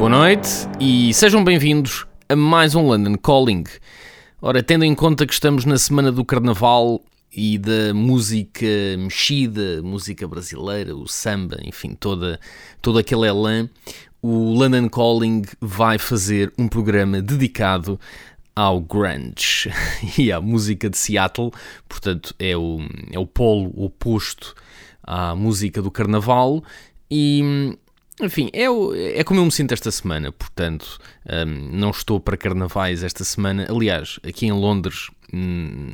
Boa noite e sejam bem-vindos a mais um London Calling. Ora, tendo em conta que estamos na semana do Carnaval e da música mexida, música brasileira, o samba, enfim, toda, todo aquele elan, o London Calling vai fazer um programa dedicado ao grunge e à música de Seattle, portanto é o, é o polo oposto à música do Carnaval e enfim, é, o- é como eu me sinto esta semana, portanto, hum, não estou para carnavais esta semana. Aliás, aqui em Londres, hum,